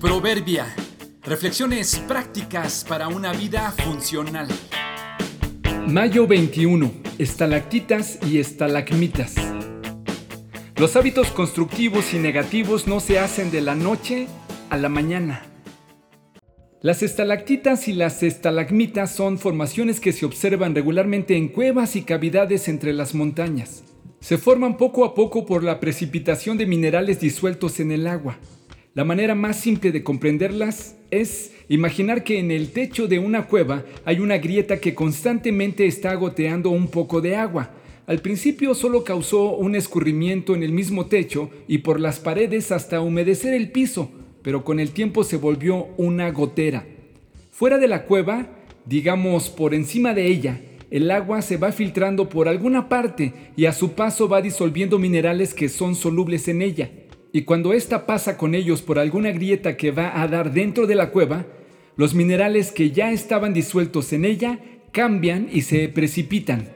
Proverbia. Reflexiones prácticas para una vida funcional. Mayo 21. Estalactitas y estalagmitas. Los hábitos constructivos y negativos no se hacen de la noche a la mañana. Las estalactitas y las estalagmitas son formaciones que se observan regularmente en cuevas y cavidades entre las montañas. Se forman poco a poco por la precipitación de minerales disueltos en el agua. La manera más simple de comprenderlas es imaginar que en el techo de una cueva hay una grieta que constantemente está goteando un poco de agua. Al principio solo causó un escurrimiento en el mismo techo y por las paredes hasta humedecer el piso, pero con el tiempo se volvió una gotera. Fuera de la cueva, digamos por encima de ella, el agua se va filtrando por alguna parte y a su paso va disolviendo minerales que son solubles en ella y cuando ésta pasa con ellos por alguna grieta que va a dar dentro de la cueva, los minerales que ya estaban disueltos en ella cambian y se precipitan.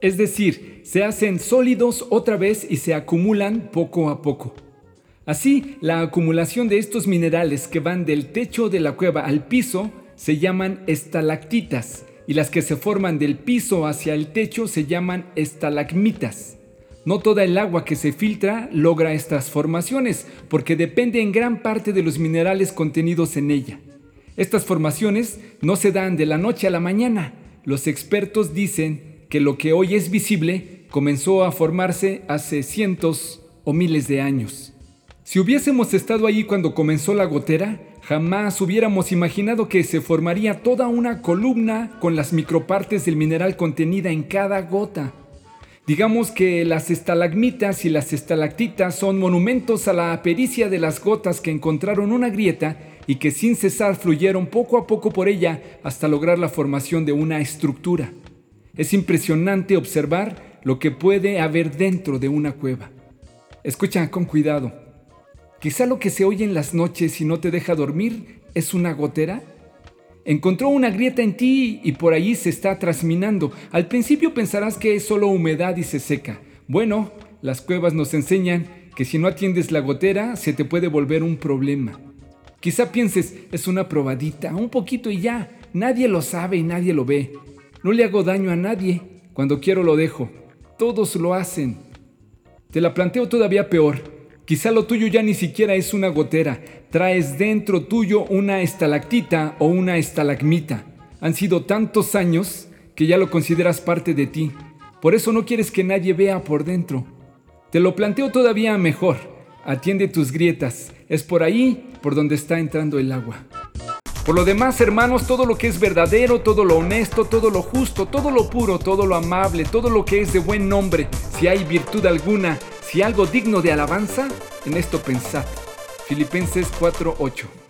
Es decir, se hacen sólidos otra vez y se acumulan poco a poco. Así, la acumulación de estos minerales que van del techo de la cueva al piso se llaman estalactitas y las que se forman del piso hacia el techo se llaman estalagmitas. No toda el agua que se filtra logra estas formaciones, porque depende en gran parte de los minerales contenidos en ella. Estas formaciones no se dan de la noche a la mañana. Los expertos dicen que lo que hoy es visible comenzó a formarse hace cientos o miles de años. Si hubiésemos estado allí cuando comenzó la gotera, jamás hubiéramos imaginado que se formaría toda una columna con las micropartes del mineral contenida en cada gota. Digamos que las estalagmitas y las estalactitas son monumentos a la pericia de las gotas que encontraron una grieta y que sin cesar fluyeron poco a poco por ella hasta lograr la formación de una estructura. Es impresionante observar lo que puede haber dentro de una cueva. Escucha con cuidado. Quizá lo que se oye en las noches y no te deja dormir es una gotera Encontró una grieta en ti y por allí se está trasminando. Al principio pensarás que es solo humedad y se seca. Bueno, las cuevas nos enseñan que si no atiendes la gotera se te puede volver un problema. Quizá pienses, es una probadita, un poquito y ya. Nadie lo sabe y nadie lo ve. No le hago daño a nadie. Cuando quiero lo dejo. Todos lo hacen. Te la planteo todavía peor. Quizá lo tuyo ya ni siquiera es una gotera, traes dentro tuyo una estalactita o una estalagmita. Han sido tantos años que ya lo consideras parte de ti. Por eso no quieres que nadie vea por dentro. Te lo planteo todavía mejor. Atiende tus grietas. Es por ahí por donde está entrando el agua. Por lo demás, hermanos, todo lo que es verdadero, todo lo honesto, todo lo justo, todo lo puro, todo lo amable, todo lo que es de buen nombre, si hay virtud alguna, si algo digno de alabanza, en esto pensad. Filipenses 4:8